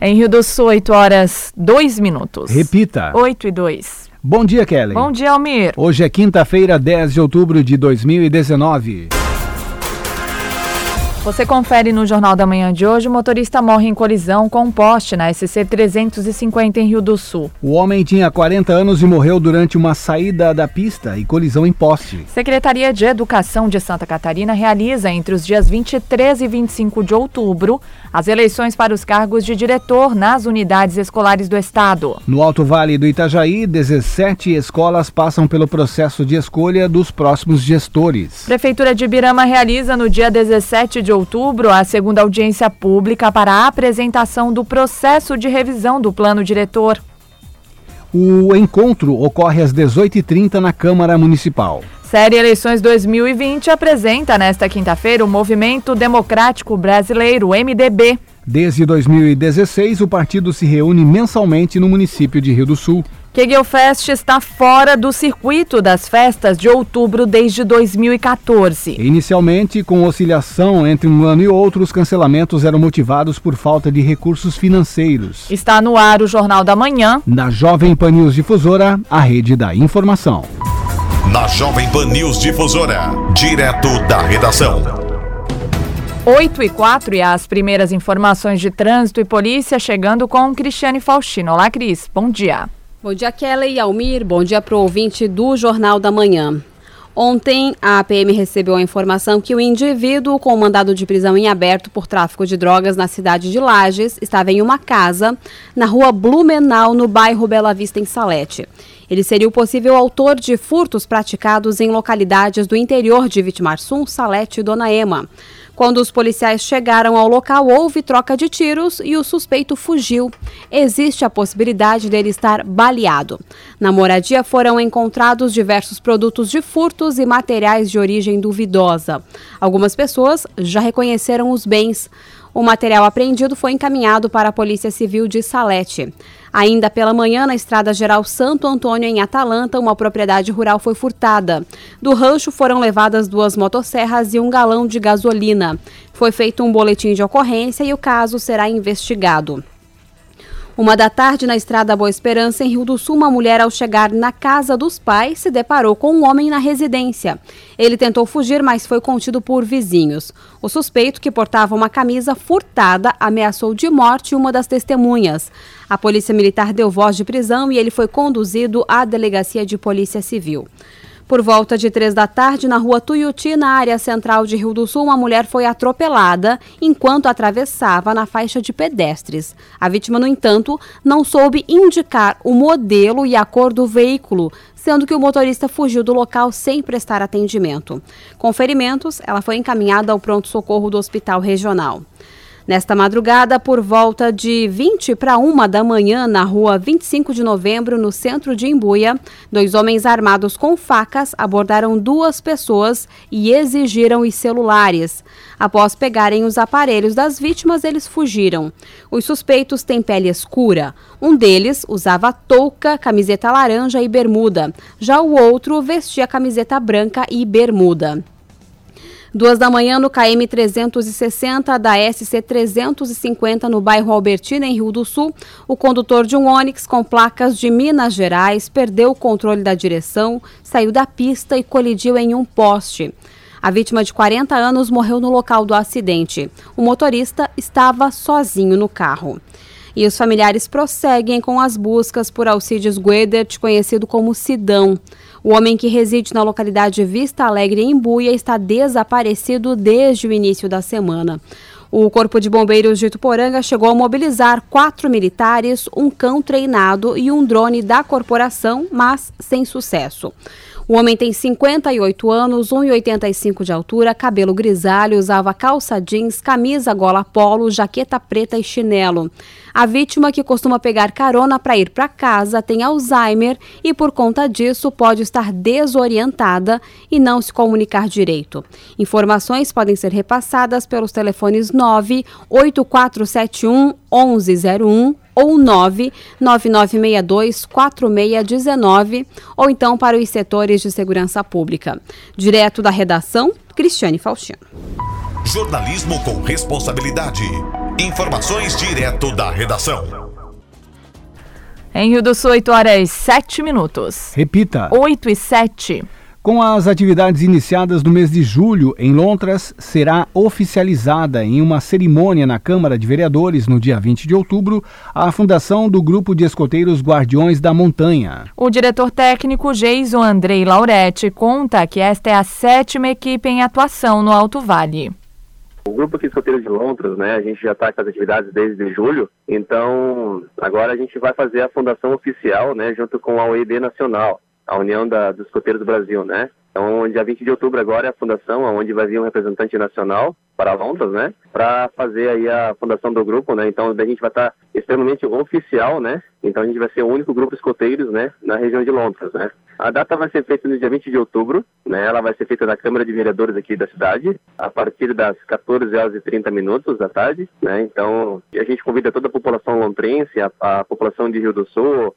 Em Rio do Sul, 8 horas 2 minutos. Repita. 8 e 2. Bom dia, Kelly. Bom dia, Almir. Hoje é quinta-feira, 10 de outubro de 2019. Você confere no Jornal da Manhã de hoje: o motorista morre em colisão com um poste na SC 350 em Rio do Sul. O homem tinha 40 anos e morreu durante uma saída da pista e colisão em poste. Secretaria de Educação de Santa Catarina realiza entre os dias 23 e 25 de outubro as eleições para os cargos de diretor nas unidades escolares do estado. No Alto Vale do Itajaí, 17 escolas passam pelo processo de escolha dos próximos gestores. Prefeitura de Birama realiza no dia 17 de outubro a segunda audiência pública para a apresentação do processo de revisão do plano diretor. O encontro ocorre às 18h30 na Câmara Municipal. Série Eleições 2020 apresenta nesta quinta-feira o Movimento Democrático Brasileiro, MDB. Desde 2016, o partido se reúne mensalmente no município de Rio do Sul. Kegelfest está fora do circuito das festas de outubro desde 2014. Inicialmente, com oscilação entre um ano e outro, os cancelamentos eram motivados por falta de recursos financeiros. Está no ar o Jornal da Manhã. Na Jovem Pan News Difusora, a rede da informação. Na Jovem Pan News Difusora, direto da redação. 8 e 4 e as primeiras informações de trânsito e polícia chegando com Cristiane Faustino. Olá, Cris. Bom dia. Bom dia, Kelly e Almir. Bom dia para o ouvinte do Jornal da Manhã. Ontem, a PM recebeu a informação que o indivíduo com mandado de prisão em aberto por tráfico de drogas na cidade de Lages estava em uma casa na rua Blumenau, no bairro Bela Vista, em Salete. Ele seria o possível autor de furtos praticados em localidades do interior de Vitimarsum, Salete e Dona Ema. Quando os policiais chegaram ao local, houve troca de tiros e o suspeito fugiu. Existe a possibilidade dele estar baleado. Na moradia foram encontrados diversos produtos de furtos e materiais de origem duvidosa. Algumas pessoas já reconheceram os bens. O material apreendido foi encaminhado para a Polícia Civil de Salete. Ainda pela manhã, na Estrada Geral Santo Antônio, em Atalanta, uma propriedade rural foi furtada. Do rancho foram levadas duas motosserras e um galão de gasolina. Foi feito um boletim de ocorrência e o caso será investigado. Uma da tarde, na estrada Boa Esperança, em Rio do Sul, uma mulher, ao chegar na casa dos pais, se deparou com um homem na residência. Ele tentou fugir, mas foi contido por vizinhos. O suspeito, que portava uma camisa furtada, ameaçou de morte uma das testemunhas. A polícia militar deu voz de prisão e ele foi conduzido à delegacia de polícia civil. Por volta de três da tarde, na rua Tuiuti, na área central de Rio do Sul, uma mulher foi atropelada enquanto atravessava na faixa de pedestres. A vítima, no entanto, não soube indicar o modelo e a cor do veículo, sendo que o motorista fugiu do local sem prestar atendimento. Com ferimentos, ela foi encaminhada ao pronto-socorro do hospital regional. Nesta madrugada, por volta de 20 para uma da manhã, na rua 25 de novembro, no centro de Imbuia, dois homens armados com facas abordaram duas pessoas e exigiram os celulares. Após pegarem os aparelhos das vítimas, eles fugiram. Os suspeitos têm pele escura. Um deles usava touca, camiseta laranja e bermuda. Já o outro vestia camiseta branca e bermuda. Duas da manhã no KM 360 da SC 350 no bairro Albertina, em Rio do Sul, o condutor de um Onix com placas de Minas Gerais perdeu o controle da direção, saiu da pista e colidiu em um poste. A vítima de 40 anos morreu no local do acidente. O motorista estava sozinho no carro. E os familiares prosseguem com as buscas por Alcides Guedert, conhecido como Sidão. O homem que reside na localidade Vista Alegre, em Buia, está desaparecido desde o início da semana. O Corpo de Bombeiros de Tuporanga chegou a mobilizar quatro militares, um cão treinado e um drone da corporação, mas sem sucesso. O homem tem 58 anos, 1,85 de altura, cabelo grisalho, usava calça jeans, camisa gola polo, jaqueta preta e chinelo. A vítima, que costuma pegar carona para ir para casa, tem Alzheimer e, por conta disso, pode estar desorientada e não se comunicar direito. Informações podem ser repassadas pelos telefones 98471 1101 ou 99962 4619 ou então para os setores de segurança pública. Direto da redação, Cristiane Faustino. Jornalismo com responsabilidade. Informações direto da redação. Em Rio do Sul, 8 horas 7 minutos. Repita. 8 e 7. Com as atividades iniciadas no mês de julho em Londres, será oficializada em uma cerimônia na Câmara de Vereadores no dia 20 de outubro a fundação do Grupo de Escoteiros Guardiões da Montanha. O diretor técnico Jason Andrei Lauretti conta que esta é a sétima equipe em atuação no Alto Vale. O grupo aqui de escoteiros de Londres, né, a gente já está com as atividades desde julho, então agora a gente vai fazer a fundação oficial, né, junto com a OEB Nacional a União da, dos Escoteiros do Brasil, né? Então, dia 20 de outubro agora é a fundação, onde vai vir um representante nacional para Londres, né? Para fazer aí a fundação do grupo, né? Então, a gente vai estar extremamente oficial, né? Então, a gente vai ser o único grupo escoteiros, né? Na região de Londres, né? A data vai ser feita no dia 20 de outubro, né? Ela vai ser feita na Câmara de Vereadores aqui da cidade, a partir das 14 horas e 30 minutos da tarde, né? Então, a gente convida toda a população lontrense, a, a população de Rio do Sul,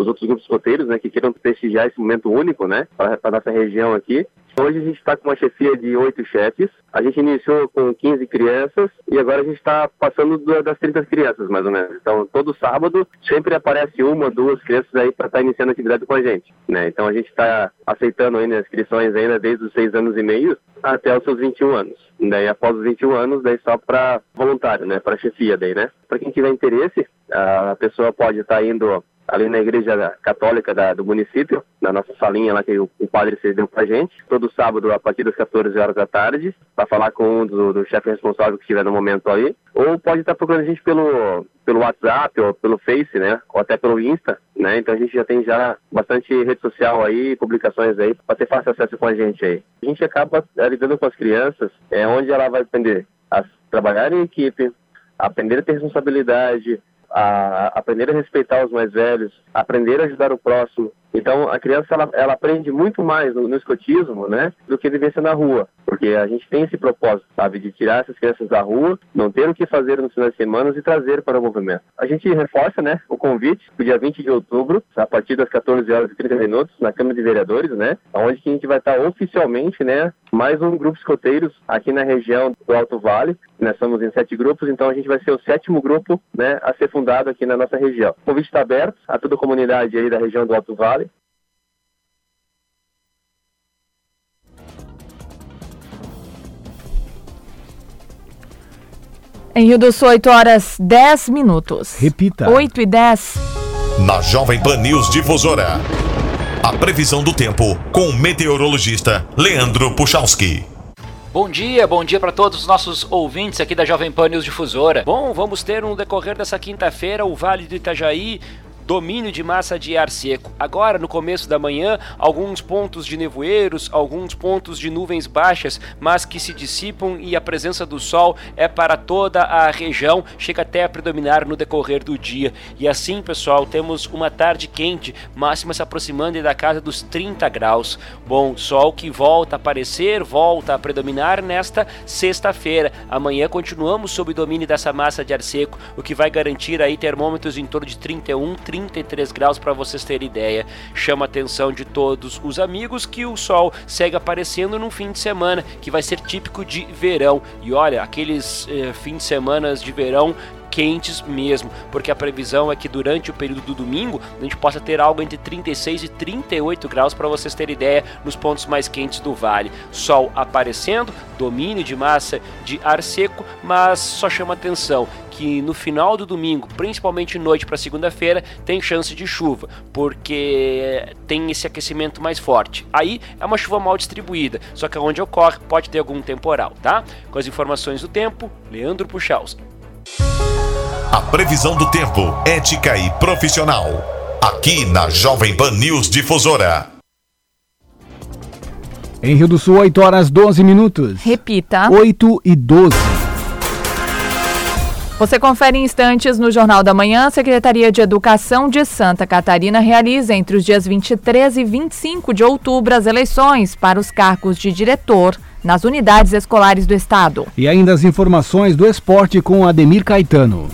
os outros grupos escoteiros, né, que queiram prestigiar esse momento único, né, para a nossa região aqui. Hoje a gente está com uma chefia de oito chefes. A gente iniciou com 15 crianças e agora a gente está passando das 30 crianças, mais ou menos. Então, todo sábado sempre aparece uma, duas crianças aí para estar tá iniciando atividade com a gente. Né? Então, a gente está aceitando ainda inscrições ainda desde os seis anos e meio até os seus 21 anos. Daí, após os 21 anos, daí só para voluntário, né? Para chefia daí, né? Para quem tiver interesse, a pessoa pode estar tá indo ali na igreja católica da, do município, na nossa salinha lá que o, o padre cedeu pra gente, todo sábado a partir das 14 horas da tarde, para falar com um do, do chefe responsável que estiver no momento aí, ou pode estar procurando a gente pelo, pelo WhatsApp ou pelo Face, né, ou até pelo Insta, né, então a gente já tem já bastante rede social aí, publicações aí, para ter fácil acesso com a gente aí. A gente acaba é, lidando com as crianças, é onde ela vai aprender a trabalhar em equipe, aprender a ter responsabilidade, a aprender a respeitar os mais velhos, aprender a ajudar o próximo. Então, a criança ela, ela aprende muito mais no, no, escotismo, né, do que vivência na rua, porque a gente tem esse propósito, sabe, de tirar essas crianças da rua, não ter o que fazer nos finais de semana e trazer para o movimento. A gente reforça, né, o convite para o dia 20 de outubro, a partir das 14 horas e 30 minutos, na Câmara de Vereadores, né, onde a gente vai estar oficialmente, né, mais um grupo escoteiros aqui na região do Alto Vale. Nós somos em sete grupos, então a gente vai ser o sétimo grupo, né, a ser fundado aqui na nossa região. O convite está aberto a toda a comunidade aí da região do Alto Vale Em Rio do Sul, 8 horas 10 minutos. Repita. 8 e 10. Na Jovem Pan News Difusora. A previsão do tempo com o meteorologista Leandro Puchalski. Bom dia, bom dia para todos os nossos ouvintes aqui da Jovem Pan News Difusora. Bom, vamos ter no decorrer dessa quinta-feira o Vale do Itajaí domínio de massa de ar seco. Agora, no começo da manhã, alguns pontos de nevoeiros, alguns pontos de nuvens baixas, mas que se dissipam e a presença do sol é para toda a região, chega até a predominar no decorrer do dia. E assim, pessoal, temos uma tarde quente, máxima se aproximando da casa dos 30 graus. Bom, sol que volta a aparecer, volta a predominar nesta sexta-feira. Amanhã continuamos sob domínio dessa massa de ar seco, o que vai garantir aí termômetros em torno de 31, 30 33 graus para vocês terem ideia. Chama a atenção de todos os amigos que o sol segue aparecendo num fim de semana que vai ser típico de verão. E olha, aqueles eh, fins de semana de verão quentes mesmo, porque a previsão é que durante o período do domingo a gente possa ter algo entre 36 e 38 graus para vocês terem ideia nos pontos mais quentes do vale. Sol aparecendo, domínio de massa de ar seco, mas só chama atenção que no final do domingo, principalmente noite para segunda-feira, tem chance de chuva, porque tem esse aquecimento mais forte. Aí é uma chuva mal distribuída, só que onde ocorre pode ter algum temporal, tá? Com as informações do tempo, Leandro Puchalski. A previsão do tempo, ética e profissional. Aqui na Jovem Pan News Difusora. Em Rio do Sul, 8 horas 12 minutos. Repita. 8 e 12. Você confere em instantes no Jornal da Manhã. A Secretaria de Educação de Santa Catarina realiza entre os dias 23 e 25 de outubro as eleições para os cargos de diretor nas unidades escolares do estado. E ainda as informações do esporte com Ademir Caetano.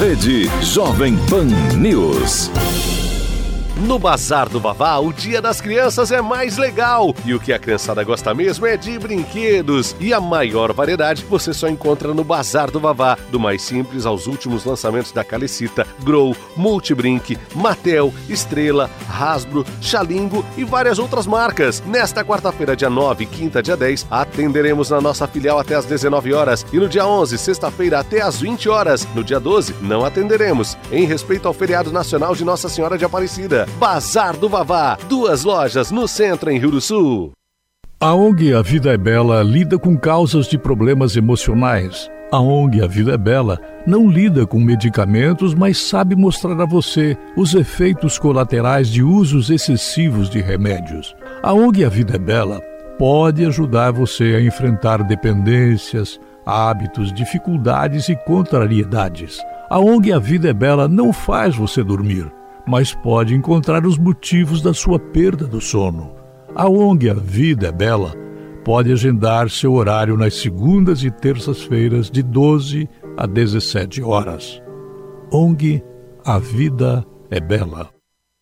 Rede Jovem Pan News. No Bazar do Vavá, o Dia das Crianças é mais legal. E o que a criançada gosta mesmo é de brinquedos. E a maior variedade você só encontra no Bazar do Vavá. Do mais simples aos últimos lançamentos da Calecita, Grow, Multibrink, Mattel, Estrela, Hasbro, Xalingo e várias outras marcas. Nesta quarta-feira, dia 9, quinta, dia 10, atenderemos na nossa filial até às 19 horas. E no dia 11, sexta-feira, até às 20 horas. No dia 12, não atenderemos. Em respeito ao feriado nacional de Nossa Senhora de Aparecida. Bazar do Vavá. Duas lojas no centro em Rio do Sul. A ONG A Vida é Bela lida com causas de problemas emocionais. A ONG A Vida é Bela não lida com medicamentos, mas sabe mostrar a você os efeitos colaterais de usos excessivos de remédios. A ONG A Vida é Bela pode ajudar você a enfrentar dependências, hábitos, dificuldades e contrariedades. A ONG A Vida é Bela não faz você dormir mas pode encontrar os motivos da sua perda do sono. A ONG A Vida é Bela pode agendar seu horário nas segundas e terças-feiras de 12 a 17 horas. ONG A Vida é Bela.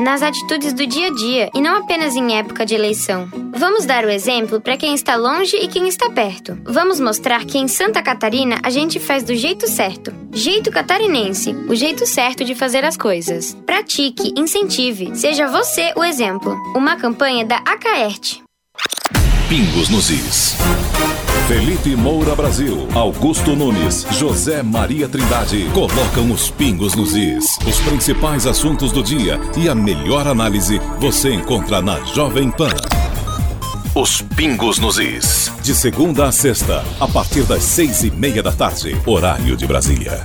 nas atitudes do dia a dia e não apenas em época de eleição. Vamos dar o exemplo para quem está longe e quem está perto. Vamos mostrar que em Santa Catarina a gente faz do jeito certo. Jeito catarinense, o jeito certo de fazer as coisas. Pratique, incentive, seja você o exemplo. Uma campanha da Acaerte. Pingos nos Is. Felipe Moura Brasil, Augusto Nunes, José Maria Trindade colocam os pingos nos is. Os principais assuntos do dia e a melhor análise você encontra na Jovem Pan. Os Pingos nos Is. De segunda a sexta, a partir das seis e meia da tarde, horário de Brasília.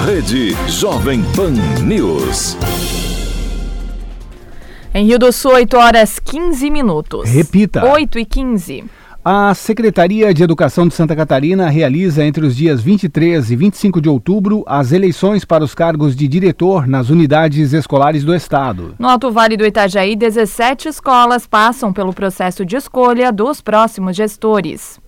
Rede Jovem Pan News. Em Rio do Sul, 8 horas 15 minutos. Repita. 8 e 15. A Secretaria de Educação de Santa Catarina realiza entre os dias 23 e 25 de outubro as eleições para os cargos de diretor nas unidades escolares do Estado. No Alto Vale do Itajaí, 17 escolas passam pelo processo de escolha dos próximos gestores.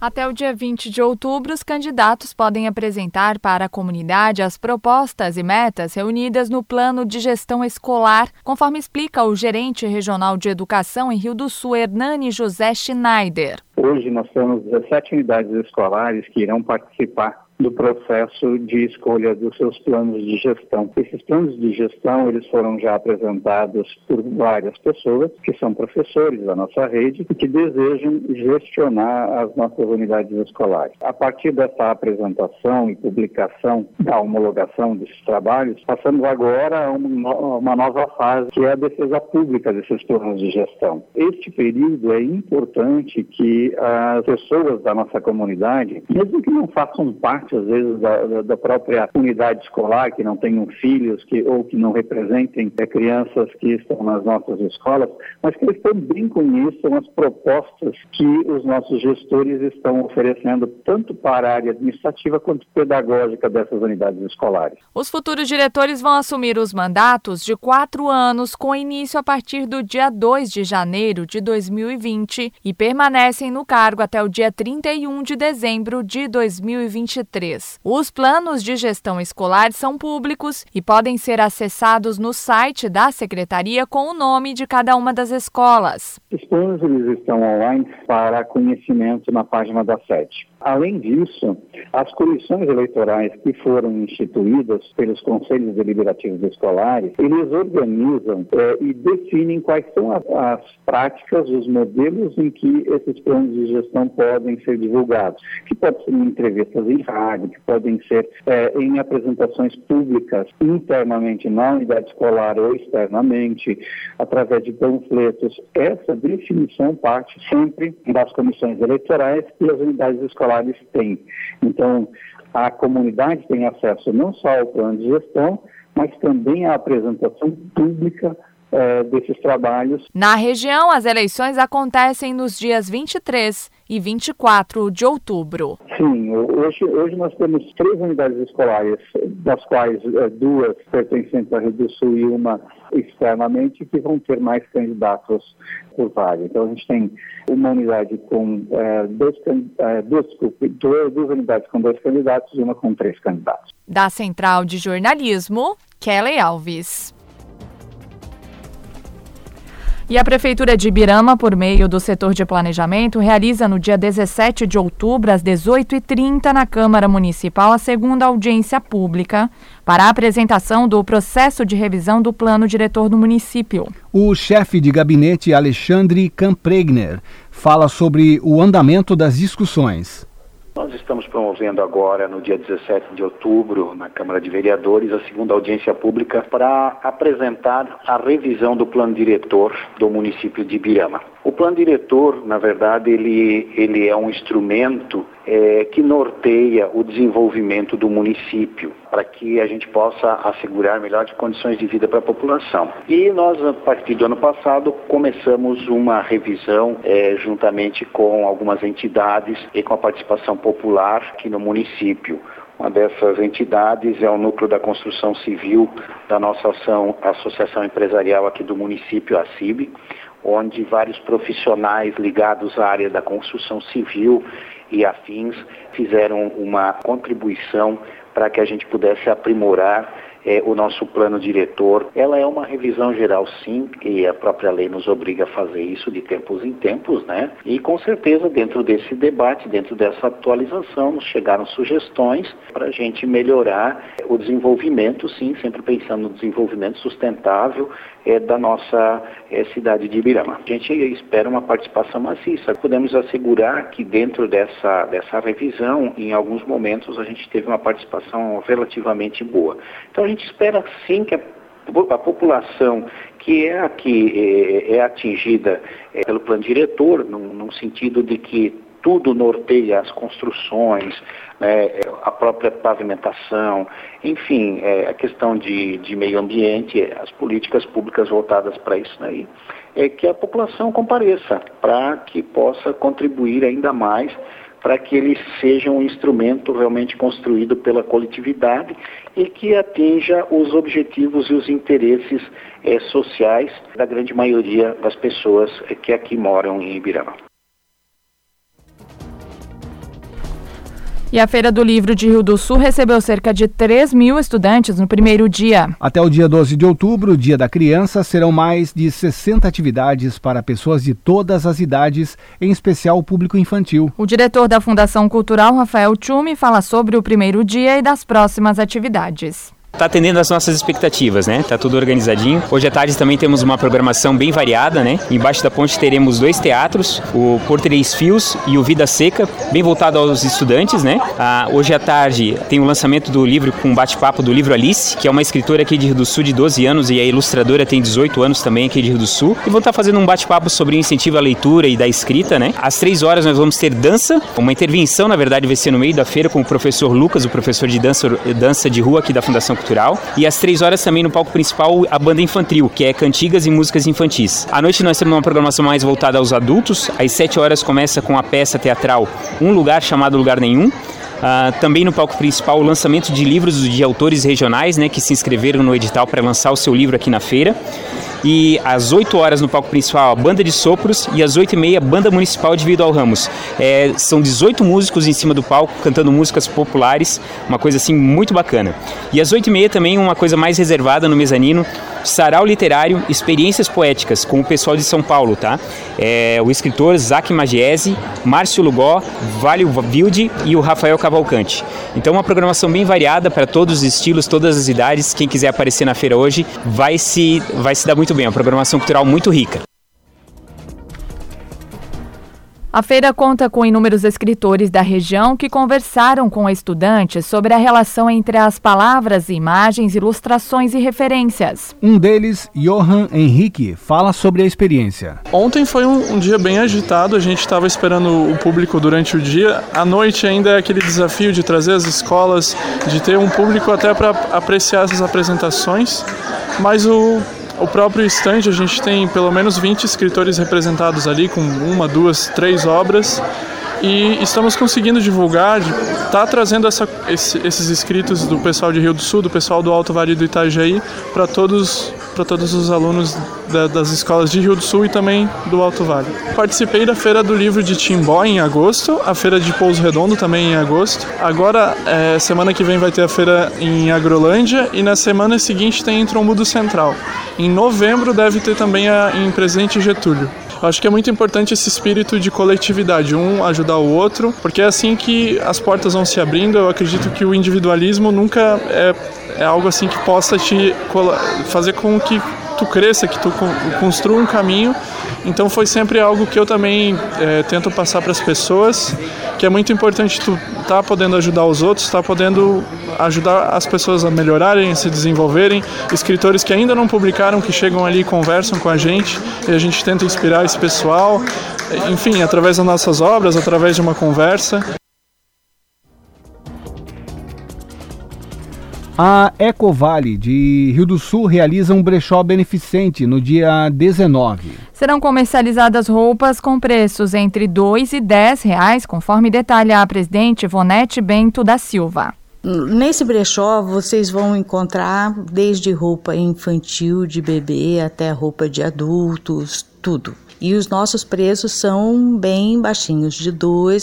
Até o dia 20 de outubro, os candidatos podem apresentar para a comunidade as propostas e metas reunidas no Plano de Gestão Escolar, conforme explica o gerente regional de educação em Rio do Sul, Hernani José Schneider. Hoje nós temos 17 unidades escolares que irão participar do processo de escolha dos seus planos de gestão. Esses planos de gestão, eles foram já apresentados por várias pessoas que são professores da nossa rede e que desejam gestionar as nossas unidades escolares. A partir dessa apresentação e publicação da homologação desses trabalhos, passamos agora a uma nova fase, que é a defesa pública desses planos de gestão. Este período é importante que as pessoas da nossa comunidade, mesmo que não façam parte parte, às vezes, da, da própria unidade escolar, que não tenham filhos que, ou que não representem é, crianças que estão nas nossas escolas, mas que eles também conheçam as propostas que os nossos gestores estão oferecendo, tanto para a área administrativa quanto pedagógica dessas unidades escolares. Os futuros diretores vão assumir os mandatos de quatro anos, com início a partir do dia 2 de janeiro de 2020 e permanecem no cargo até o dia 31 de dezembro de 2023. Os planos de gestão escolar são públicos e podem ser acessados no site da secretaria com o nome de cada uma das escolas. Os planos eles estão online para conhecimento na página da sede. Além disso, as comissões eleitorais que foram instituídas pelos conselhos deliberativos escolares, eles organizam é, e definem quais são as, as, práticas, os modelos em que esses planos de gestão podem ser divulgados, que podem ser em entrevistas em rádio, que podem ser é, em apresentações públicas internamente na unidade escolar ou externamente, através de panfletos. Essa definição parte sempre das comissões eleitorais e as unidades escolares escolares têm. Então, a comunidade tem acesso não só ao plano de gestão, mas também à apresentação pública é, desses trabalhos. Na região, as eleições acontecem nos dias 23 e 24 de outubro. Sim, hoje, hoje nós temos três unidades escolares, das quais é, duas pertencentes à Rio do Sul e uma externamente, que vão ter mais candidatos por vaga. Então a gente tem uma unidade com é, dois, é, duas, duas, duas unidades com dois candidatos e uma com três candidatos. Da Central de Jornalismo, Kelly Alves. E a Prefeitura de Ibirama, por meio do setor de planejamento, realiza no dia 17 de outubro, às 18h30, na Câmara Municipal, a segunda audiência pública para a apresentação do processo de revisão do plano diretor do município. O chefe de gabinete, Alexandre Campregner, fala sobre o andamento das discussões. Nós estamos promovendo agora, no dia 17 de outubro, na Câmara de Vereadores, a segunda audiência pública para apresentar a revisão do plano diretor do município de Ibirama. O plano diretor, na verdade, ele, ele é um instrumento é, que norteia o desenvolvimento do município para que a gente possa assegurar melhores condições de vida para a população. E nós, a partir do ano passado, começamos uma revisão é, juntamente com algumas entidades e com a participação popular aqui no município. Uma dessas entidades é o Núcleo da Construção Civil da nossa ação, Associação Empresarial aqui do município, a CIB, onde vários profissionais ligados à área da construção civil e afins fizeram uma contribuição para que a gente pudesse aprimorar é, o nosso plano diretor. Ela é uma revisão geral, sim, e a própria lei nos obriga a fazer isso de tempos em tempos, né? E com certeza, dentro desse debate, dentro dessa atualização, nos chegaram sugestões para a gente melhorar o desenvolvimento, sim, sempre pensando no desenvolvimento sustentável é, da nossa é, cidade de Ibirama. A gente espera uma participação maciça. Podemos assegurar que dentro dessa, dessa revisão, em alguns momentos, a gente teve uma participação relativamente boa. Então a gente espera sim que a a população que é a que é, é atingida é, pelo plano diretor, num, num, sentido de que tudo norteia as construções, né, a própria pavimentação, enfim, é, a questão de, de, meio ambiente, as políticas públicas voltadas para isso aí, é que a população compareça para que possa contribuir ainda mais para que ele seja um instrumento realmente construído pela coletividade e que atinja os objetivos e os interesses é, sociais da grande maioria das pessoas que aqui moram em Ibirama. E a Feira do Livro de Rio do Sul recebeu cerca de 3 mil estudantes no primeiro dia. Até o dia 12 de outubro, Dia da Criança, serão mais de 60 atividades para pessoas de todas as idades, em especial o público infantil. O diretor da Fundação Cultural, Rafael Tchumi, fala sobre o primeiro dia e das próximas atividades. Está atendendo às nossas expectativas, né? Tá tudo organizadinho. Hoje à tarde também temos uma programação bem variada, né? Embaixo da ponte teremos dois teatros, o Por Três Fios e o Vida Seca, bem voltado aos estudantes, né? Ah, hoje à tarde tem o lançamento do livro com bate-papo do livro Alice, que é uma escritora aqui de Rio do Sul de 12 anos e a ilustradora tem 18 anos também aqui de Rio do Sul. E vão estar fazendo um bate-papo sobre o incentivo à leitura e da escrita, né? Às três horas nós vamos ter dança, uma intervenção, na verdade, vai ser no meio da feira com o professor Lucas, o professor de dança, dança de rua aqui da Fundação Cultural. E às três horas também no palco principal a banda infantil, que é cantigas e músicas infantis. À noite nós temos uma programação mais voltada aos adultos. Às sete horas começa com a peça teatral Um Lugar Chamado Lugar Nenhum. Uh, também no palco principal o lançamento de livros de autores regionais né, que se inscreveram no edital para lançar o seu livro aqui na feira. E às 8 horas no palco principal, a banda de sopros e às 8 e meia, banda municipal de Vido ao Ramos. É, são 18 músicos em cima do palco cantando músicas populares, uma coisa assim muito bacana. E às 8 e meia também uma coisa mais reservada no mezanino, sarau literário, experiências poéticas com o pessoal de São Paulo, tá? É, o escritor Zac Magiese, Márcio Lugó, Válio Vilde e o Rafael Cavalcante. Então uma programação bem variada para todos os estilos, todas as idades. Quem quiser aparecer na feira hoje vai se, vai se dar muito bem. É uma programação cultural muito rica. A feira conta com inúmeros escritores da região que conversaram com estudantes sobre a relação entre as palavras, imagens, ilustrações e referências. Um deles, Johan Henrique, fala sobre a experiência. Ontem foi um, um dia bem agitado, a gente estava esperando o público durante o dia. À noite ainda é aquele desafio de trazer as escolas, de ter um público até para apreciar essas apresentações. Mas o o próprio estande, a gente tem pelo menos 20 escritores representados ali, com uma, duas, três obras. E estamos conseguindo divulgar, tá trazendo essa, esse, esses escritos do pessoal de Rio do Sul, do pessoal do Alto Vale do Itajaí, para todos para todos os alunos da, das escolas de Rio do Sul e também do Alto Vale. Participei da Feira do Livro de Timbó em agosto, a Feira de Pouso Redondo também em agosto. Agora, é, semana que vem vai ter a feira em Agrolândia e na semana seguinte tem em Trombudo Central. Em novembro deve ter também a, em Presidente Getúlio. Acho que é muito importante esse espírito de coletividade, um ajudar o outro, porque é assim que as portas vão se abrindo. Eu acredito que o individualismo nunca é, é algo assim que possa te fazer com que tu cresça, que tu construa um caminho. Então foi sempre algo que eu também é, tento passar para as pessoas, que é muito importante tu estar tá podendo ajudar os outros, estar tá podendo ajudar as pessoas a melhorarem, a se desenvolverem. Escritores que ainda não publicaram, que chegam ali e conversam com a gente e a gente tenta inspirar esse pessoal. Enfim, através das nossas obras, através de uma conversa. A Ecovale de Rio do Sul realiza um brechó beneficente no dia 19. Serão comercializadas roupas com preços entre R$ 2 e 10 reais, conforme detalha a presidente Ivonete Bento da Silva. Nesse brechó vocês vão encontrar desde roupa infantil de bebê até roupa de adultos, tudo. E os nossos preços são bem baixinhos, de R$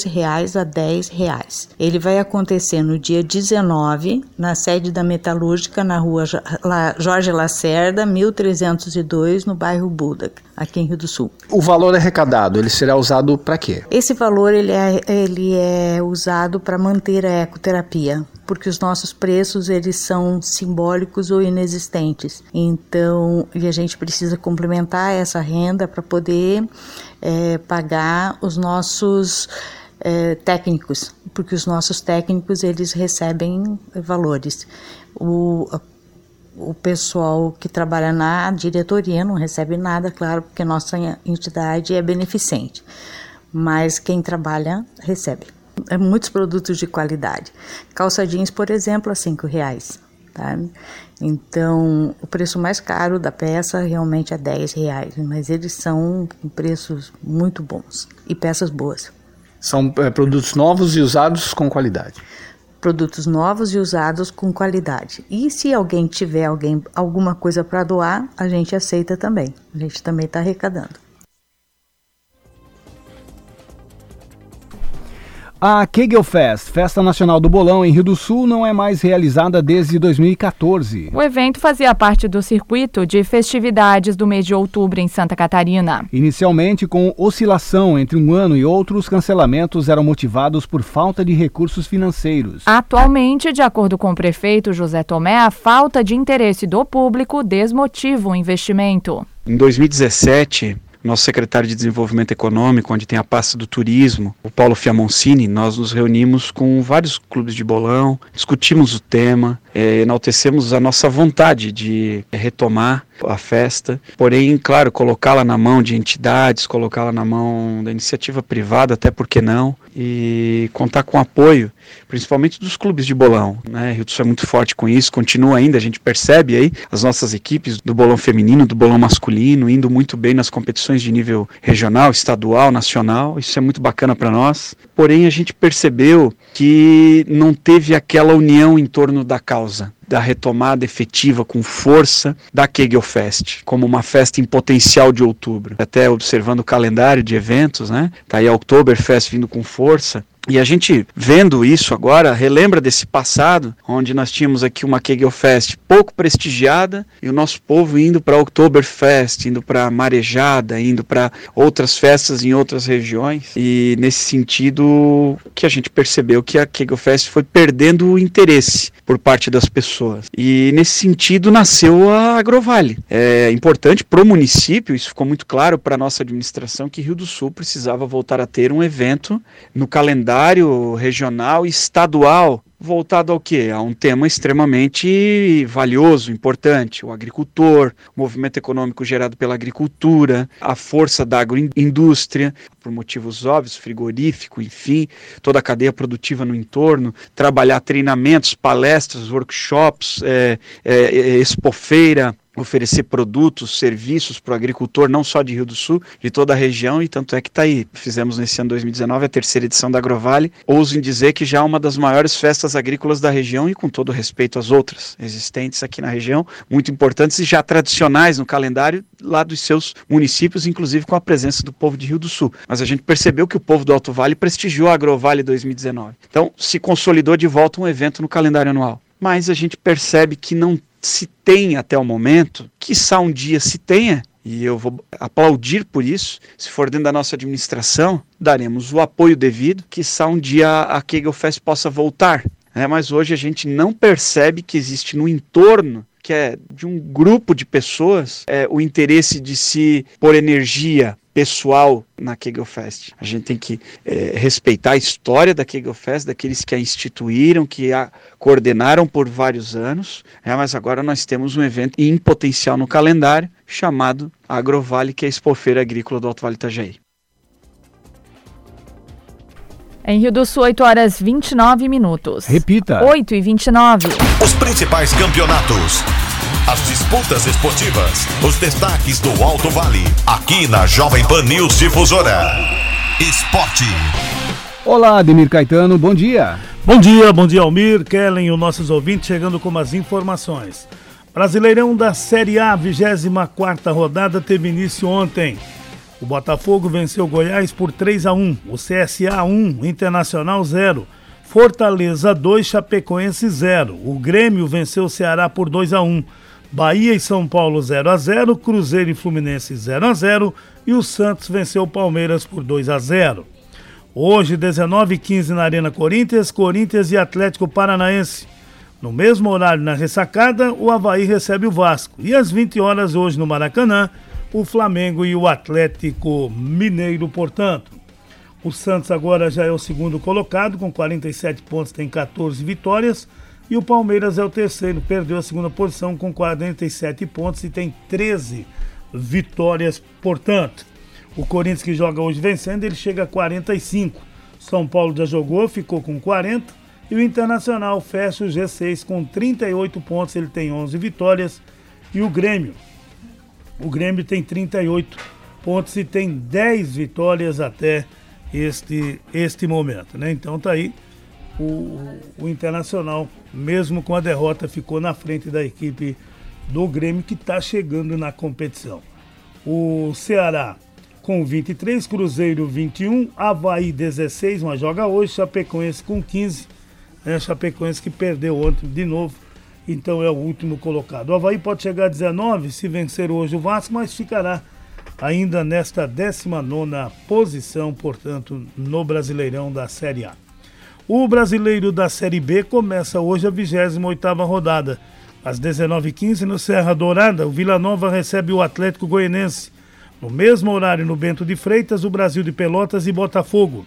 reais a R$ reais. Ele vai acontecer no dia 19, na sede da Metalúrgica, na rua Jorge Lacerda, 1302, no bairro Buda, aqui em Rio do Sul. O valor arrecadado, ele será usado para quê? Esse valor ele é, ele é usado para manter a ecoterapia porque os nossos preços eles são simbólicos ou inexistentes. Então, e a gente precisa complementar essa renda para poder é, pagar os nossos é, técnicos, porque os nossos técnicos eles recebem valores. O, o pessoal que trabalha na diretoria não recebe nada, claro, porque nossa entidade é beneficente, mas quem trabalha recebe muitos produtos de qualidade. Calça jeans, por exemplo, a cinco reais. Tá? Então, o preço mais caro da peça realmente é 10 reais, mas eles são preços muito bons e peças boas. São é, produtos novos e usados com qualidade. Produtos novos e usados com qualidade. E se alguém tiver alguém, alguma coisa para doar, a gente aceita também. A gente também está arrecadando. A Kegelfest, Festa Nacional do Bolão em Rio do Sul, não é mais realizada desde 2014. O evento fazia parte do circuito de festividades do mês de outubro em Santa Catarina. Inicialmente, com oscilação entre um ano e outro, os cancelamentos eram motivados por falta de recursos financeiros. Atualmente, de acordo com o prefeito José Tomé, a falta de interesse do público desmotiva o investimento. Em 2017, nosso secretário de Desenvolvimento Econômico, onde tem a pasta do turismo, o Paulo Fiamoncini, nós nos reunimos com vários clubes de bolão, discutimos o tema, é, enaltecemos a nossa vontade de retomar a festa, porém, claro, colocá-la na mão de entidades, colocá-la na mão da iniciativa privada, até porque não, e contar com apoio, principalmente dos clubes de bolão. Né? Rio do Sul é muito forte com isso, continua ainda, a gente percebe aí as nossas equipes do bolão feminino, do bolão masculino, indo muito bem nas competições de nível regional, estadual, nacional, isso é muito bacana para nós. Porém, a gente percebeu que não teve aquela união em torno da causa da retomada efetiva com força da Kegelfest, como uma festa em potencial de outubro. Até observando o calendário de eventos, né? Tá aí a Oktoberfest vindo com força. E a gente, vendo isso agora, relembra desse passado, onde nós tínhamos aqui uma Kegelfest pouco prestigiada e o nosso povo indo para Oktoberfest, indo para Marejada, indo para outras festas em outras regiões. E nesse sentido, que a gente percebeu que a Kegelfest foi perdendo o interesse por parte das pessoas. E nesse sentido nasceu a Agrovale. É importante para o município, isso ficou muito claro para a nossa administração, que Rio do Sul precisava voltar a ter um evento no calendário regional e estadual voltado ao quê? A um tema extremamente valioso, importante, o agricultor, o movimento econômico gerado pela agricultura, a força da agroindústria, por motivos óbvios, frigorífico, enfim, toda a cadeia produtiva no entorno, trabalhar treinamentos, palestras, workshops, é, é, expofeira, oferecer produtos, serviços para o agricultor, não só de Rio do Sul, de toda a região, e tanto é que está aí. Fizemos nesse ano 2019 a terceira edição da Agrovale. Ouso em dizer que já é uma das maiores festas agrícolas da região e com todo respeito às outras existentes aqui na região, muito importantes e já tradicionais no calendário lá dos seus municípios, inclusive com a presença do povo de Rio do Sul. Mas a gente percebeu que o povo do Alto Vale prestigiou a Agrovale 2019. Então, se consolidou de volta um evento no calendário anual. Mas a gente percebe que não se tem até o momento, quiçá um dia se tenha, e eu vou aplaudir por isso, se for dentro da nossa administração, daremos o apoio devido, quiçá um dia a Kegelfest possa voltar. É, mas hoje a gente não percebe que existe no entorno que é de um grupo de pessoas é, o interesse de se pôr energia pessoal na Kegelfest. A gente tem que é, respeitar a história da Kegelfest, daqueles que a instituíram, que a coordenaram por vários anos, é, mas agora nós temos um evento em potencial no calendário chamado Agrovale, que é a expofeira agrícola do Alto Vale Itajaí. Em Rio do Sul, 8 horas 29 minutos. Repita. 8 e 29. Os principais campeonatos. As disputas esportivas. Os destaques do Alto Vale. Aqui na Jovem Pan News Difusora. Esporte. Olá, Ademir Caetano, bom dia. Bom dia, bom dia, Almir, Kellen e os nossos ouvintes chegando com as informações. Brasileirão da Série A, 24 rodada, teve início ontem. O Botafogo venceu Goiás por 3 a 1, o CSA 1, Internacional 0, Fortaleza 2, Chapecoense 0. O Grêmio venceu o Ceará por 2 a 1. Bahia e São Paulo 0 a 0, Cruzeiro e Fluminense 0 a 0 e o Santos venceu o Palmeiras por 2 a 0. Hoje, 19h15 na Arena Corinthians, Corinthians e Atlético Paranaense. No mesmo horário na ressacada, o Havaí recebe o Vasco. E às 20 horas hoje no Maracanã, o Flamengo e o Atlético Mineiro, portanto. O Santos agora já é o segundo colocado, com 47 pontos, tem 14 vitórias. E o Palmeiras é o terceiro, perdeu a segunda posição com 47 pontos e tem 13 vitórias, portanto. O Corinthians que joga hoje vencendo, ele chega a 45. São Paulo já jogou, ficou com 40. E o Internacional fecha o G6 com 38 pontos, ele tem 11 vitórias. E o Grêmio o Grêmio tem 38 pontos e tem 10 vitórias até este, este momento. Né? Então tá aí o, o Internacional, mesmo com a derrota, ficou na frente da equipe do Grêmio que está chegando na competição. O Ceará com 23, Cruzeiro 21, Havaí 16, mas joga hoje, Chapecoense com 15. Né? Chapecoense que perdeu ontem de novo, então é o último colocado. O Havaí pode chegar a 19 se vencer hoje o Vasco, mas ficará ainda nesta 19 posição, portanto, no Brasileirão da Série A. O Brasileiro da Série B começa hoje a 28ª rodada. Às 19h15, no Serra Dourada, o Vila Nova recebe o Atlético Goianense. No mesmo horário, no Bento de Freitas, o Brasil de Pelotas e Botafogo.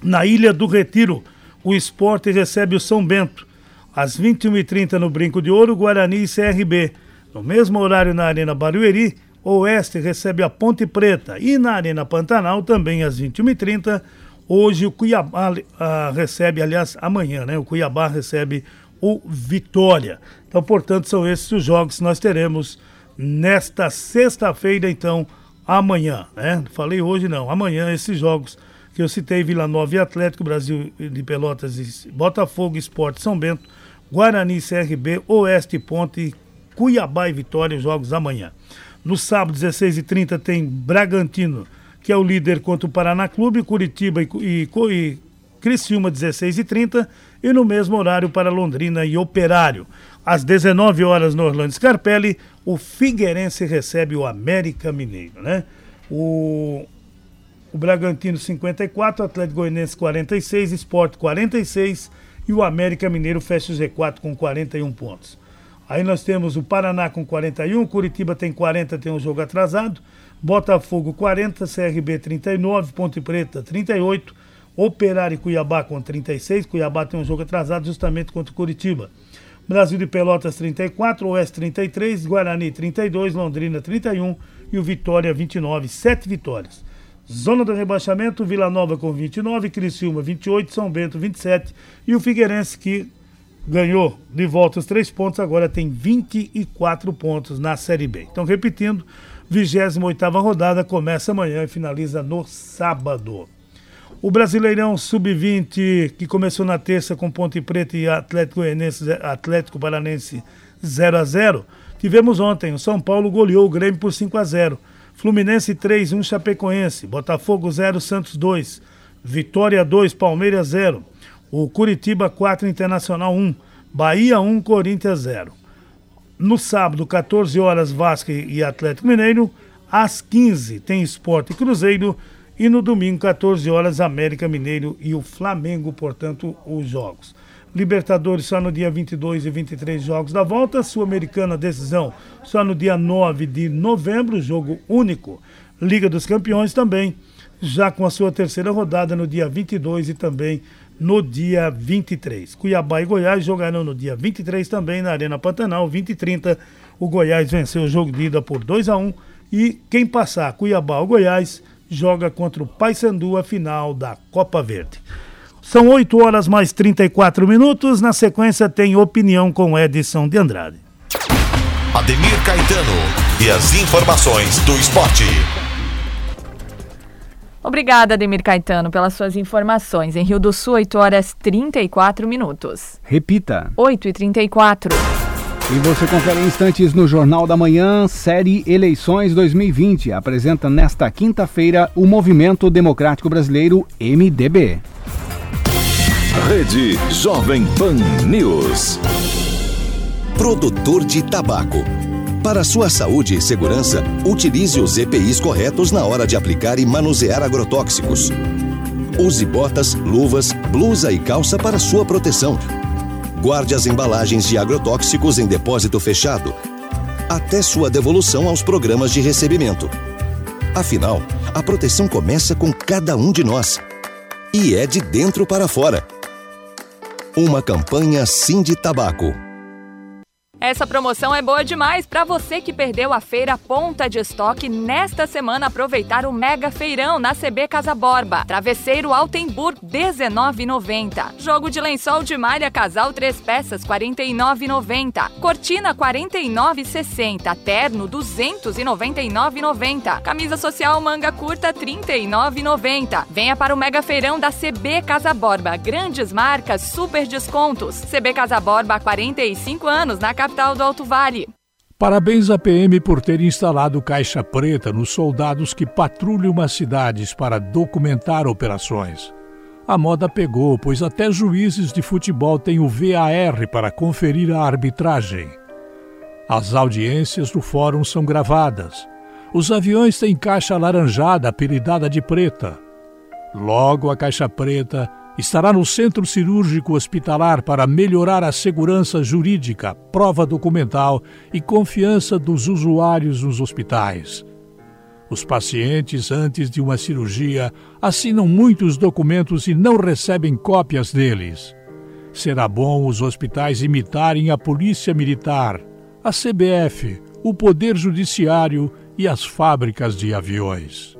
Na Ilha do Retiro, o Esporte recebe o São Bento. Às 21h30, no Brinco de Ouro, Guarani e CRB. No mesmo horário, na Arena Barueri, Oeste recebe a Ponte Preta. E na Arena Pantanal, também às 21h30, hoje o Cuiabá uh, recebe, aliás, amanhã, né? O Cuiabá recebe o Vitória. Então, portanto, são esses os jogos que nós teremos nesta sexta-feira, então, amanhã, né? Falei hoje não, amanhã esses jogos que eu citei, Vila Nova e Atlético, Brasil de Pelotas, Botafogo, Esporte, São Bento, Guarani, CRB, Oeste Ponte, Cuiabá e Vitória, os jogos amanhã. No sábado, 16h30, tem Bragantino, que é o líder contra o Paraná Clube, Curitiba e, e, e Criciúma, 16h30, e no mesmo horário para Londrina e Operário. Às 19 horas no Orlando Scarpelli, o Figueirense recebe o América Mineiro, né? O, o Bragantino 54, o Atlético Goianiense 46, Esporte 46 e o América Mineiro fecha o Z4 com 41 pontos. Aí nós temos o Paraná com 41, Curitiba tem 40, tem um jogo atrasado, Botafogo 40, CRB 39, Ponte Preta 38, Operário e Cuiabá com 36, Cuiabá tem um jogo atrasado justamente contra o Curitiba. Brasil de Pelotas 34, Oeste 33, Guarani 32, Londrina 31 e o Vitória 29, 7 vitórias. Zona do rebaixamento, Vila Nova com 29, Criciúma 28, São Bento 27 e o Figueirense que ganhou de volta os três pontos, agora tem 24 pontos na Série B. Então, repetindo, 28ª rodada começa amanhã e finaliza no sábado. O Brasileirão Sub-20, que começou na terça com Ponte Preta e Atlético, Atlético Paranense 0 a 0 Tivemos ontem, o São Paulo goleou o Grêmio por 5 a 0 Fluminense 3, 1 Chapecoense. Botafogo 0, Santos 2. Vitória 2, Palmeiras 0. O Curitiba 4, Internacional 1. Bahia 1, Corinthians 0. No sábado, 14 horas, Vasco e Atlético Mineiro. Às 15 tem Esporte e Cruzeiro. E no domingo, 14 horas, América Mineiro e o Flamengo, portanto, os jogos. Libertadores só no dia 22 e 23 jogos da volta. Sul-Americana decisão só no dia 9 de novembro, jogo único. Liga dos Campeões também, já com a sua terceira rodada no dia 22 e também no dia 23. Cuiabá e Goiás jogarão no dia 23 também na Arena Pantanal, 20 e 30. O Goiás venceu o jogo de ida por 2 a 1 e quem passar Cuiabá ou Goiás joga contra o Paysandu a final da Copa Verde. São 8 horas mais 34 minutos. Na sequência tem opinião com Edson de Andrade. Ademir Caetano e as informações do esporte. Obrigada, Ademir Caetano, pelas suas informações. Em Rio do Sul, 8 horas 34 minutos. Repita. 8 e 34. E você confere instantes no Jornal da Manhã, série Eleições 2020. Apresenta nesta quinta-feira o Movimento Democrático Brasileiro, MDB. Rede Jovem Pan News. Produtor de tabaco. Para sua saúde e segurança, utilize os EPIs corretos na hora de aplicar e manusear agrotóxicos. Use botas, luvas, blusa e calça para sua proteção Guarde as embalagens de agrotóxicos em depósito fechado, até sua devolução aos programas de recebimento. Afinal, a proteção começa com cada um de nós. E é de dentro para fora. Uma campanha Sim de Tabaco. Essa promoção é boa demais para você que perdeu a feira Ponta de Estoque nesta semana aproveitar o mega feirão na CB Casa Borba. Travesseiro Altenburg 19,90. Jogo de lençol de malha casal 3 peças 49,90. Cortina 49,60. Terno 299,90. Camisa social manga curta 39,90. Venha para o mega feirão da CB Casa Borba. Grandes marcas, super descontos. CB Casa Borba há 45 anos na capital capital do Alto Vale. Parabéns à PM por ter instalado caixa preta nos soldados que patrulham as cidades para documentar operações. A moda pegou, pois até juízes de futebol têm o VAR para conferir a arbitragem. As audiências do fórum são gravadas. Os aviões têm caixa alaranjada apelidada de preta. Logo, a caixa preta estará no Centro Cirúrgico Hospitalar para melhorar a segurança jurídica, prova documental e confiança dos usuários nos hospitais. Os pacientes, antes de uma cirurgia, assinam muitos documentos e não recebem cópias deles. Será bom os hospitais imitarem a Polícia Militar, a CBF, o Poder Judiciário e as fábricas de aviões.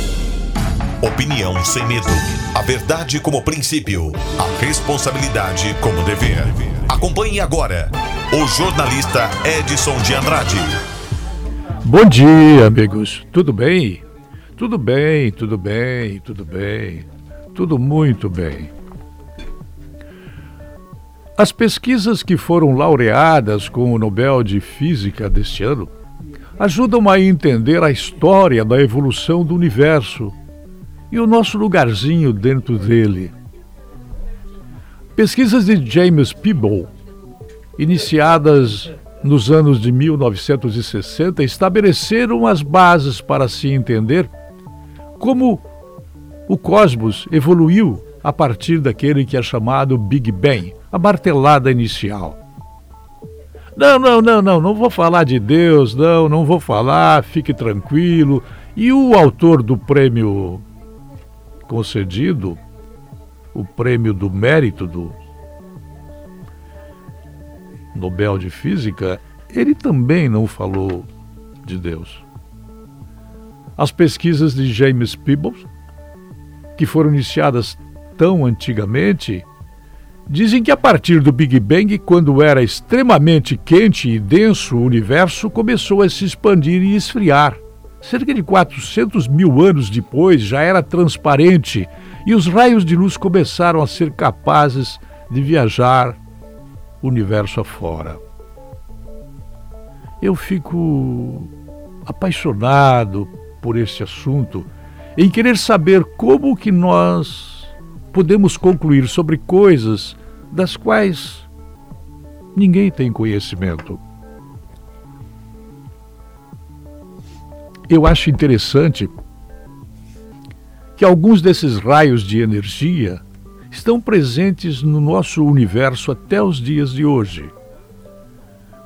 Opinião sem medo. A verdade como princípio. A responsabilidade como dever. Acompanhe agora o jornalista Edson de Andrade. Bom dia, amigos. Tudo bem? Tudo bem, tudo bem, tudo bem. Tudo muito bem. As pesquisas que foram laureadas com o Nobel de Física deste ano ajudam a entender a história da evolução do universo e o nosso lugarzinho dentro dele. Pesquisas de James Peeble, iniciadas nos anos de 1960, estabeleceram as bases para se entender como o cosmos evoluiu a partir daquele que é chamado Big Bang, a martelada inicial. Não, não, não, não, não vou falar de Deus, não, não vou falar, fique tranquilo. E o autor do prêmio concedido o prêmio do mérito do Nobel de Física, ele também não falou de Deus. As pesquisas de James Peebles, que foram iniciadas tão antigamente, dizem que a partir do Big Bang, quando era extremamente quente e denso, o universo começou a se expandir e esfriar. Cerca de 400 mil anos depois já era transparente e os raios de luz começaram a ser capazes de viajar o universo afora. Eu fico apaixonado por esse assunto, em querer saber como que nós podemos concluir sobre coisas das quais ninguém tem conhecimento. Eu acho interessante que alguns desses raios de energia estão presentes no nosso universo até os dias de hoje.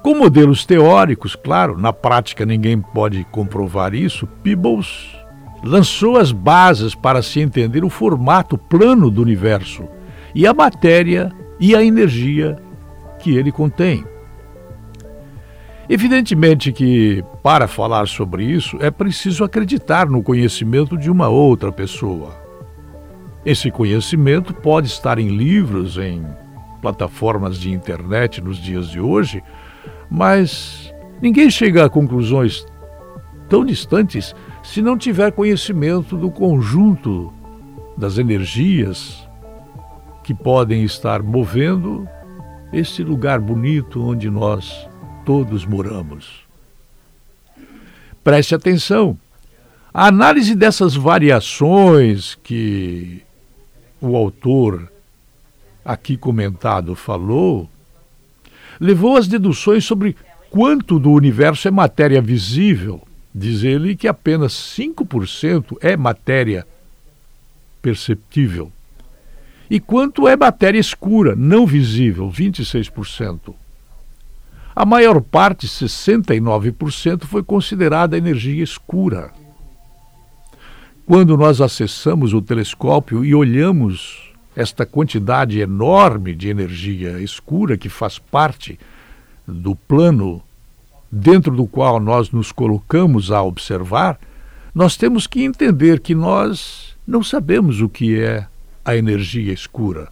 Com modelos teóricos, claro, na prática ninguém pode comprovar isso, Peebles lançou as bases para se entender o formato plano do universo e a matéria e a energia que ele contém. Evidentemente que, para falar sobre isso, é preciso acreditar no conhecimento de uma outra pessoa. Esse conhecimento pode estar em livros, em plataformas de internet nos dias de hoje, mas ninguém chega a conclusões tão distantes se não tiver conhecimento do conjunto das energias que podem estar movendo esse lugar bonito onde nós todos moramos. Preste atenção. A análise dessas variações que o autor aqui comentado falou levou às deduções sobre quanto do universo é matéria visível. Diz ele que apenas 5% é matéria perceptível. E quanto é matéria escura, não visível, 26%. A maior parte, 69%, foi considerada energia escura. Quando nós acessamos o telescópio e olhamos esta quantidade enorme de energia escura que faz parte do plano dentro do qual nós nos colocamos a observar, nós temos que entender que nós não sabemos o que é a energia escura.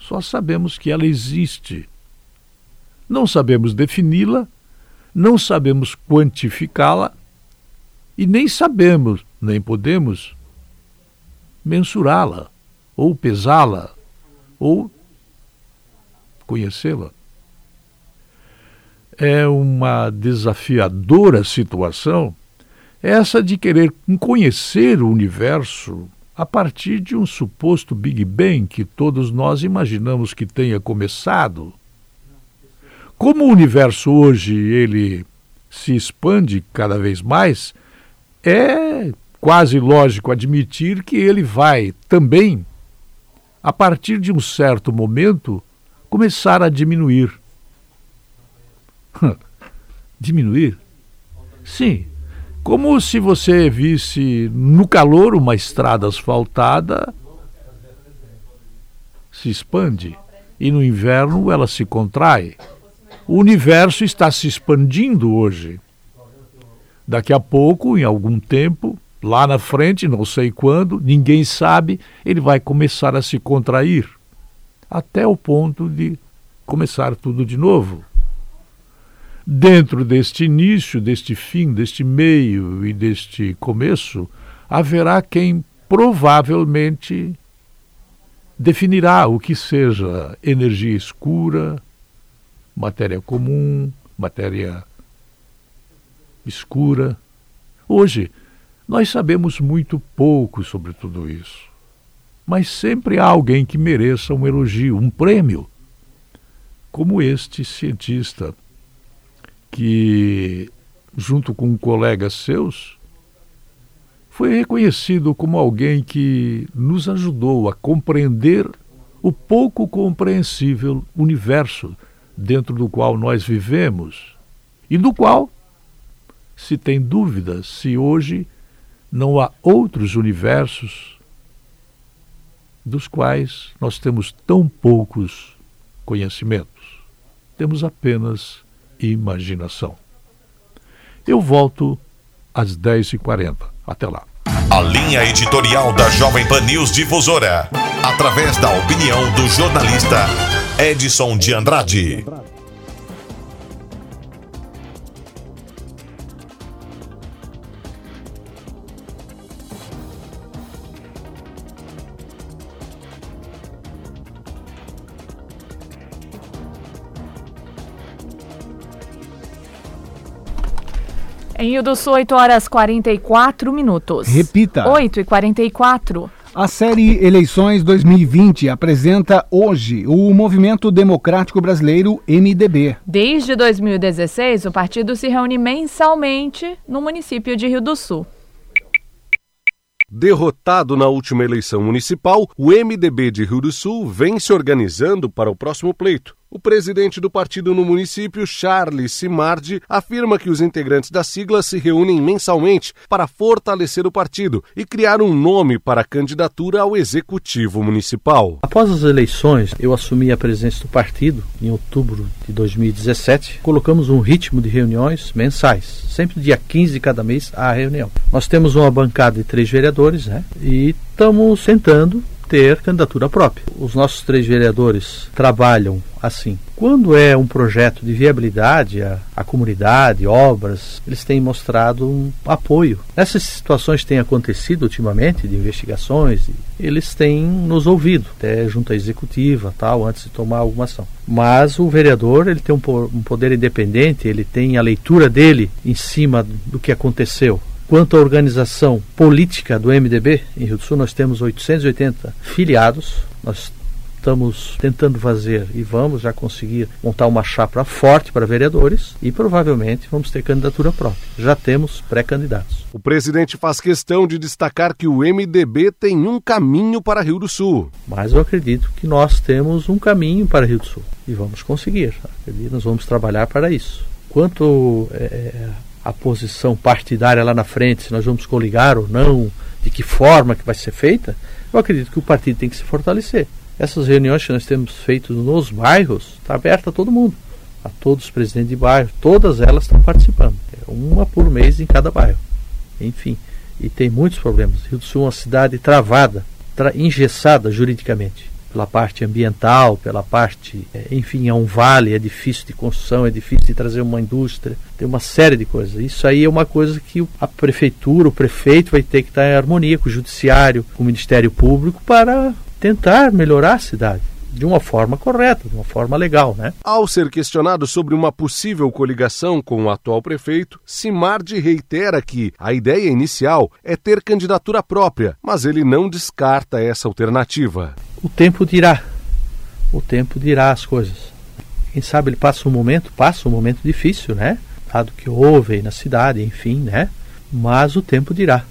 Só sabemos que ela existe. Não sabemos defini-la, não sabemos quantificá-la e nem sabemos, nem podemos mensurá-la, ou pesá-la, ou conhecê-la. É uma desafiadora situação essa de querer conhecer o universo a partir de um suposto Big Bang que todos nós imaginamos que tenha começado. Como o universo hoje ele se expande cada vez mais, é quase lógico admitir que ele vai também, a partir de um certo momento, começar a diminuir. diminuir? Sim, como se você visse no calor uma estrada asfaltada se expande e no inverno ela se contrai. O universo está se expandindo hoje. Daqui a pouco, em algum tempo, lá na frente, não sei quando, ninguém sabe, ele vai começar a se contrair até o ponto de começar tudo de novo. Dentro deste início, deste fim, deste meio e deste começo, haverá quem provavelmente definirá o que seja energia escura, matéria comum, matéria escura. Hoje, nós sabemos muito pouco sobre tudo isso. Mas sempre há alguém que mereça um elogio, um prêmio, como este cientista que, junto com colegas seus, foi reconhecido como alguém que nos ajudou a compreender o pouco compreensível universo dentro do qual nós vivemos e do qual se tem dúvidas se hoje não há outros universos dos quais nós temos tão poucos conhecimentos. Temos apenas imaginação. Eu volto às 10h40. Até lá. A linha editorial da Jovem Pan News Difusora, através da opinião do jornalista Edson de Andrade. Em Rio do Sul, 8 horas 44 minutos. Repita. 8 e 44. A série Eleições 2020 apresenta hoje o Movimento Democrático Brasileiro, MDB. Desde 2016, o partido se reúne mensalmente no município de Rio do Sul. Derrotado na última eleição municipal, o MDB de Rio do Sul vem se organizando para o próximo pleito. O presidente do partido no município, Charles Simardi, afirma que os integrantes da sigla se reúnem mensalmente para fortalecer o partido e criar um nome para a candidatura ao executivo municipal. Após as eleições, eu assumi a presidência do partido em outubro de 2017. Colocamos um ritmo de reuniões mensais, sempre dia 15 de cada mês a reunião. Nós temos uma bancada de três vereadores né, e estamos sentando ter candidatura própria. Os nossos três vereadores trabalham assim. Quando é um projeto de viabilidade à comunidade, obras, eles têm mostrado um apoio. Essas situações têm acontecido ultimamente, de investigações, eles têm nos ouvido, até junto à executiva, tal, antes de tomar alguma ação. Mas o vereador ele tem um, um poder independente, ele tem a leitura dele em cima do que aconteceu. Quanto à organização política do MDB, em Rio do Sul nós temos 880 filiados. Nós estamos tentando fazer e vamos já conseguir montar uma chapa forte para vereadores e provavelmente vamos ter candidatura própria. Já temos pré-candidatos. O presidente faz questão de destacar que o MDB tem um caminho para Rio do Sul. Mas eu acredito que nós temos um caminho para Rio do Sul e vamos conseguir. Acredito, nós vamos trabalhar para isso. Quanto é, a posição partidária lá na frente, se nós vamos coligar ou não, de que forma que vai ser feita, eu acredito que o partido tem que se fortalecer. Essas reuniões que nós temos feito nos bairros, está aberta a todo mundo. a todos os presidentes de bairro, todas elas estão participando. É uma por mês em cada bairro. Enfim, e tem muitos problemas. Rio do Sul é uma cidade travada, tra engessada juridicamente pela parte ambiental, pela parte, é, enfim, é um vale, é difícil de construção, é difícil de trazer uma indústria, tem uma série de coisas. Isso aí é uma coisa que a prefeitura, o prefeito vai ter que estar em harmonia com o judiciário, com o Ministério Público para tentar melhorar a cidade de uma forma correta, de uma forma legal, né? Ao ser questionado sobre uma possível coligação com o atual prefeito, Simardi reitera que a ideia inicial é ter candidatura própria, mas ele não descarta essa alternativa. O tempo dirá. O tempo dirá as coisas. Quem sabe ele passa um momento, passa um momento difícil, né? Dado que houve na cidade, enfim, né? Mas o tempo dirá.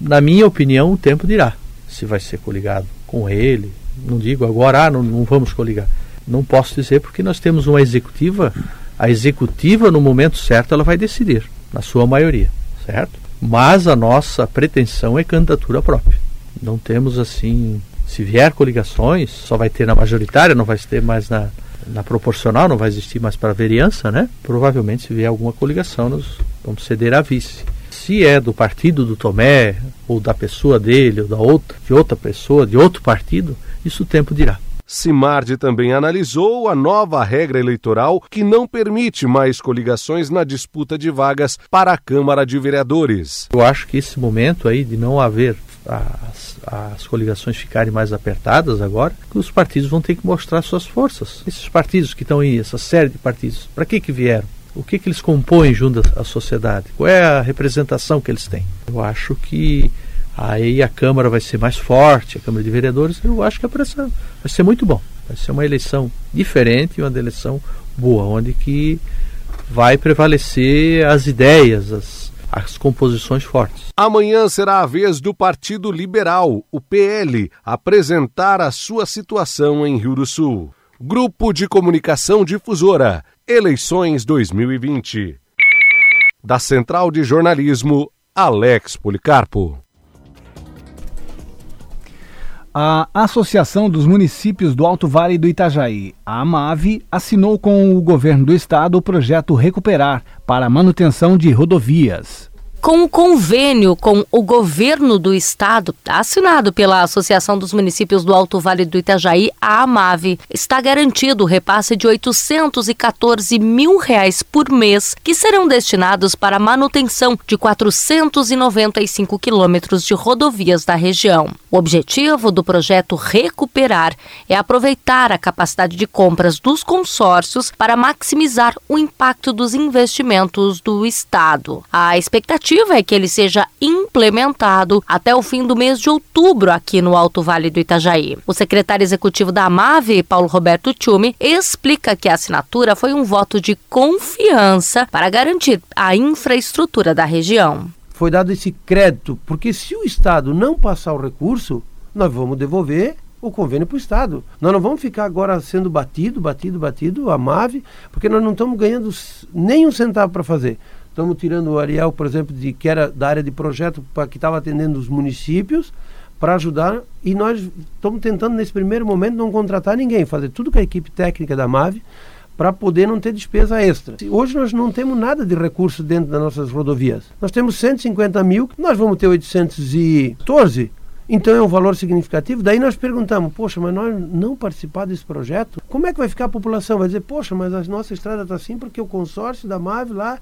Na minha opinião, o tempo dirá se vai ser coligado com ele, não digo agora, ah, não, não vamos coligar. Não posso dizer porque nós temos uma executiva, a executiva no momento certo ela vai decidir, na sua maioria, certo? Mas a nossa pretensão é candidatura própria. Não temos assim, se vier coligações, só vai ter na majoritária, não vai ter mais na, na proporcional, não vai existir mais para a vereança, né? Provavelmente se vier alguma coligação, nós vamos ceder a vice se é do partido do Tomé, ou da pessoa dele, ou da outra, de outra pessoa, de outro partido, isso o tempo dirá. Simardi também analisou a nova regra eleitoral que não permite mais coligações na disputa de vagas para a Câmara de Vereadores. Eu acho que esse momento aí de não haver as, as coligações ficarem mais apertadas agora, que os partidos vão ter que mostrar suas forças. Esses partidos que estão aí, essa série de partidos, para que que vieram? o que, que eles compõem junto à sociedade, qual é a representação que eles têm. Eu acho que aí a Câmara vai ser mais forte, a Câmara de Vereadores, eu acho que a pressão vai ser muito bom. Vai ser uma eleição diferente, uma eleição boa, onde que vai prevalecer as ideias, as, as composições fortes. Amanhã será a vez do Partido Liberal, o PL, apresentar a sua situação em Rio do Sul. Grupo de Comunicação Difusora Eleições 2020. Da Central de Jornalismo, Alex Policarpo. A Associação dos Municípios do Alto Vale do Itajaí, a AMAVE, assinou com o governo do estado o projeto Recuperar para a manutenção de rodovias com o convênio com o governo do estado, assinado pela Associação dos Municípios do Alto Vale do Itajaí, a AMAVE, está garantido o repasse de 814 mil reais por mês, que serão destinados para a manutenção de 495 quilômetros de rodovias da região. O objetivo do projeto Recuperar é aproveitar a capacidade de compras dos consórcios para maximizar o impacto dos investimentos do estado. A expectativa expectativa é que ele seja implementado até o fim do mês de outubro aqui no Alto Vale do Itajaí. O secretário executivo da AMAVE, Paulo Roberto Tchumi, explica que a assinatura foi um voto de confiança para garantir a infraestrutura da região. Foi dado esse crédito, porque se o Estado não passar o recurso, nós vamos devolver o convênio para o Estado. Nós não vamos ficar agora sendo batido, batido, batido, a MAVE, porque nós não estamos ganhando nem um centavo para fazer. Estamos tirando o Ariel, por exemplo, de, que era da área de projeto, pra, que estava atendendo os municípios, para ajudar. E nós estamos tentando, nesse primeiro momento, não contratar ninguém, fazer tudo com a equipe técnica da MAVE, para poder não ter despesa extra. Hoje nós não temos nada de recurso dentro das nossas rodovias. Nós temos 150 mil, nós vamos ter 814. Então é um valor significativo. Daí nós perguntamos, poxa, mas nós não participar desse projeto, como é que vai ficar a população? Vai dizer, poxa, mas a nossa estrada está assim porque o consórcio da MAVE lá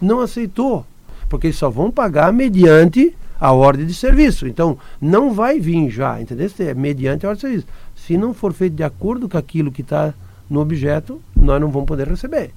não aceitou, porque eles só vão pagar mediante a ordem de serviço. Então, não vai vir já, entendeu? É mediante a ordem de serviço. Se não for feito de acordo com aquilo que está no objeto, nós não vamos poder receber.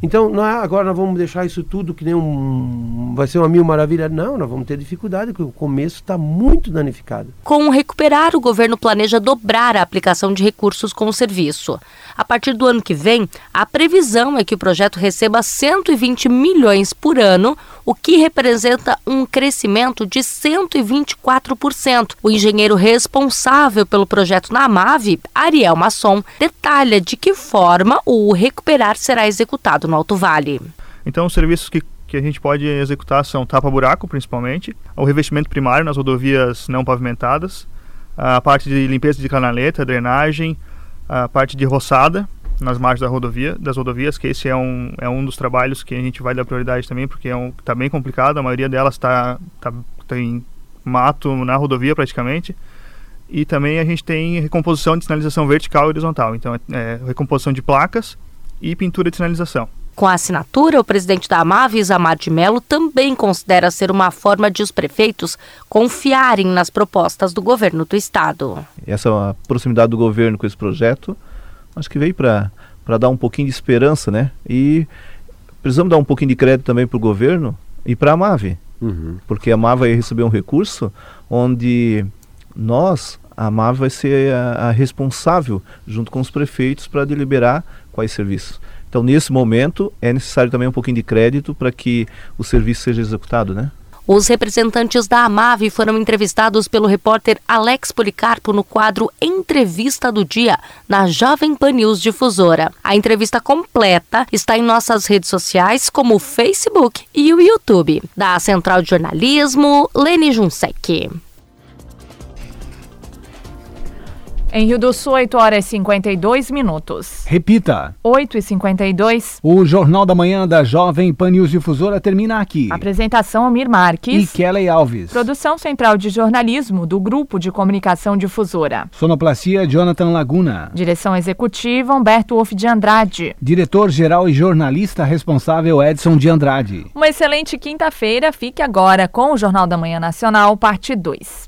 Então, não é, agora nós vamos deixar isso tudo que nem um. Vai ser uma mil maravilha. Não, nós vamos ter dificuldade, porque o começo está muito danificado. Com o Recuperar, o governo planeja dobrar a aplicação de recursos com o serviço. A partir do ano que vem, a previsão é que o projeto receba 120 milhões por ano, o que representa um crescimento de 124%. O engenheiro responsável pelo projeto na AMAV, Ariel Masson, detalha de que forma o Recuperar será executado no Alto Vale. Então, os serviços que que a gente pode executar são tapa-buraco, principalmente, o revestimento primário nas rodovias não pavimentadas, a parte de limpeza de canaleta, drenagem, a parte de roçada, nas margens da rodovia, das rodovias, que esse é um, é um dos trabalhos que a gente vai dar prioridade também, porque é um, tá bem complicado, a maioria delas está tá, tem mato na rodovia praticamente. E também a gente tem recomposição de sinalização vertical e horizontal. Então, é, é recomposição de placas e pintura de sinalização. Com a assinatura, o presidente da AMAV, Isamar de Mello, também considera ser uma forma de os prefeitos confiarem nas propostas do governo do estado. Essa proximidade do governo com esse projeto, acho que veio para dar um pouquinho de esperança, né? E precisamos dar um pouquinho de crédito também para o governo e para a AMAV. Uhum. Porque a AMAV vai receber um recurso onde nós, a AMAV vai ser a, a responsável, junto com os prefeitos, para deliberar quais serviços. Então, nesse momento, é necessário também um pouquinho de crédito para que o serviço seja executado, né? Os representantes da AMAV foram entrevistados pelo repórter Alex Policarpo no quadro Entrevista do Dia, na Jovem Pan News Difusora. A entrevista completa está em nossas redes sociais, como o Facebook e o YouTube. Da Central de Jornalismo, Lene Junsec. Em Rio do Sul, 8 horas e 52 minutos. Repita. 8 e 52. O Jornal da Manhã da Jovem Pan News Difusora termina aqui. Apresentação Amir Marques. E Kelly Alves. Produção Central de Jornalismo do Grupo de Comunicação Difusora. Sonoplastia Jonathan Laguna. Direção Executiva Humberto Wolff de Andrade. Diretor-Geral e Jornalista Responsável Edson de Andrade. Uma excelente quinta-feira. Fique agora com o Jornal da Manhã Nacional, parte 2.